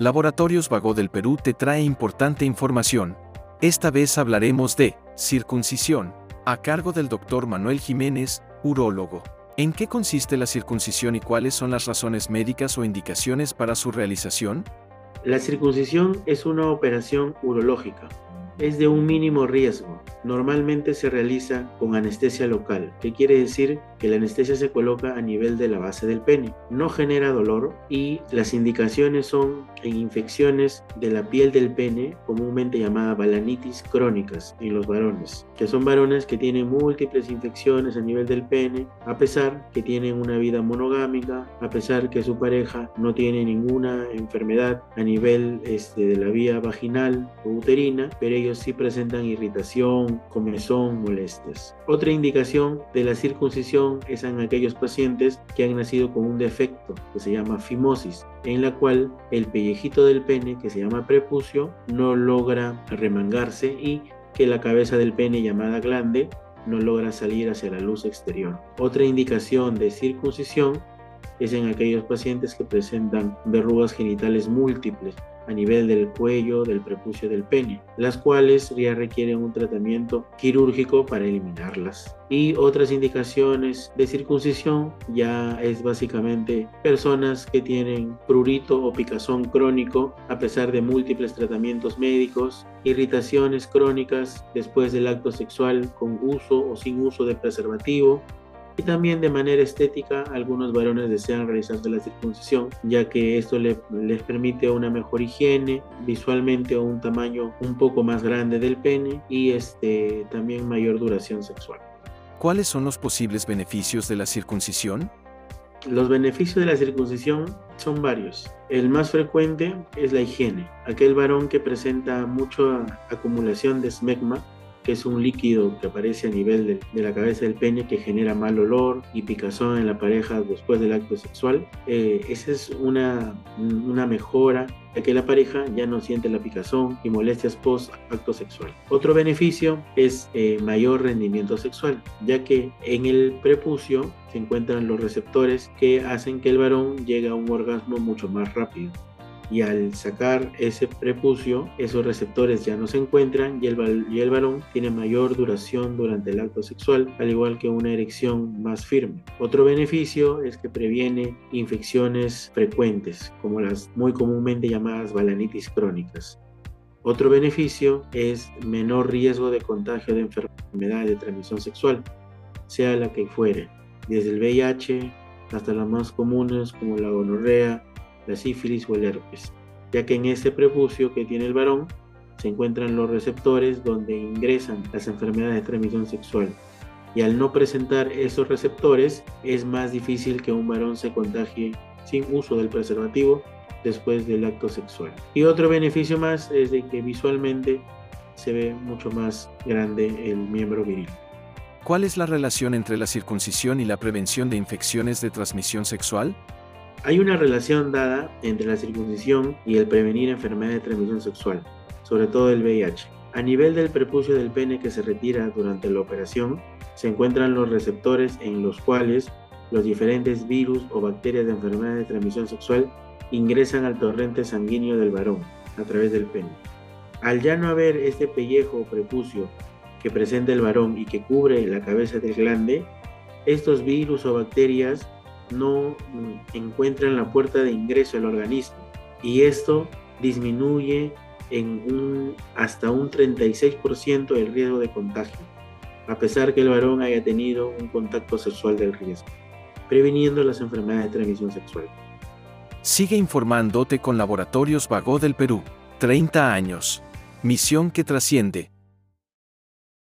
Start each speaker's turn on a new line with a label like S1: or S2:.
S1: Laboratorios Vago del Perú te trae importante información. Esta vez hablaremos de circuncisión, a cargo del doctor Manuel Jiménez, urólogo. ¿En qué consiste la circuncisión y cuáles son las razones médicas o indicaciones para su realización?
S2: La circuncisión es una operación urológica es de un mínimo riesgo. Normalmente se realiza con anestesia local, que quiere decir que la anestesia se coloca a nivel de la base del pene. No genera dolor y las indicaciones son en infecciones de la piel del pene, comúnmente llamada balanitis crónicas en los varones, que son varones que tienen múltiples infecciones a nivel del pene, a pesar que tienen una vida monogámica, a pesar que su pareja no tiene ninguna enfermedad a nivel este, de la vía vaginal o uterina, pero ellos sí presentan irritación, comezón, molestias. Otra indicación de la circuncisión es en aquellos pacientes que han nacido con un defecto que se llama fimosis, en la cual el pellejito del pene, que se llama prepucio, no logra remangarse y que la cabeza del pene llamada glande no logra salir hacia la luz exterior. Otra indicación de circuncisión es en aquellos pacientes que presentan verrugas genitales múltiples a nivel del cuello, del prepucio del pene, las cuales ya requieren un tratamiento quirúrgico para eliminarlas. Y otras indicaciones de circuncisión ya es básicamente personas que tienen prurito o picazón crónico a pesar de múltiples tratamientos médicos, irritaciones crónicas después del acto sexual con uso o sin uso de preservativo, y también de manera estética algunos varones desean realizarse la circuncisión ya que esto les permite una mejor higiene visualmente un tamaño un poco más grande del pene y este, también mayor duración sexual.
S1: ¿Cuáles son los posibles beneficios de la circuncisión?
S2: Los beneficios de la circuncisión son varios. El más frecuente es la higiene. Aquel varón que presenta mucha acumulación de esmegma que es un líquido que aparece a nivel de, la cabeza del pene que genera mal olor y picazón en la pareja después del acto sexual. Eh, esa es una, una mejora ya que la pareja ya no siente la picazón y molestias post acto sexual. Otro beneficio es eh, mayor rendimiento sexual, ya que en el prepucio se encuentran los receptores que hacen que el varón llegue a un orgasmo mucho más rápido y al sacar ese prepucio, esos receptores ya no se encuentran y el, y el varón tiene mayor duración durante el acto sexual, al igual que una erección más firme. Otro beneficio es que previene infecciones frecuentes, como las muy comúnmente llamadas balanitis crónicas. Otro beneficio es menor riesgo de contagio de enfermedades de transmisión sexual, sea la que fuere, desde el VIH hasta las más comunes como la gonorrea, la sífilis o el herpes, ya que en ese prepucio que tiene el varón se encuentran los receptores donde ingresan las enfermedades de transmisión sexual. Y al no presentar esos receptores, es más difícil que un varón se contagie sin uso del preservativo después del acto sexual. Y otro beneficio más es de que visualmente se ve mucho más grande el miembro viril.
S1: ¿Cuál es la relación entre la circuncisión y la prevención de infecciones de transmisión sexual?
S2: Hay una relación dada entre la circuncisión y el prevenir enfermedades de transmisión sexual, sobre todo el VIH. A nivel del prepucio del pene que se retira durante la operación, se encuentran los receptores en los cuales los diferentes virus o bacterias de enfermedades de transmisión sexual ingresan al torrente sanguíneo del varón a través del pene. Al ya no haber este pellejo o prepucio que presenta el varón y que cubre la cabeza del glande, estos virus o bacterias no encuentran la puerta de ingreso al organismo y esto disminuye hasta un 36% el riesgo de contagio, a pesar que el varón haya tenido un contacto sexual del riesgo, previniendo las enfermedades de transmisión sexual.
S1: Sigue informándote con Laboratorios Vago del Perú. 30 años. Misión que trasciende.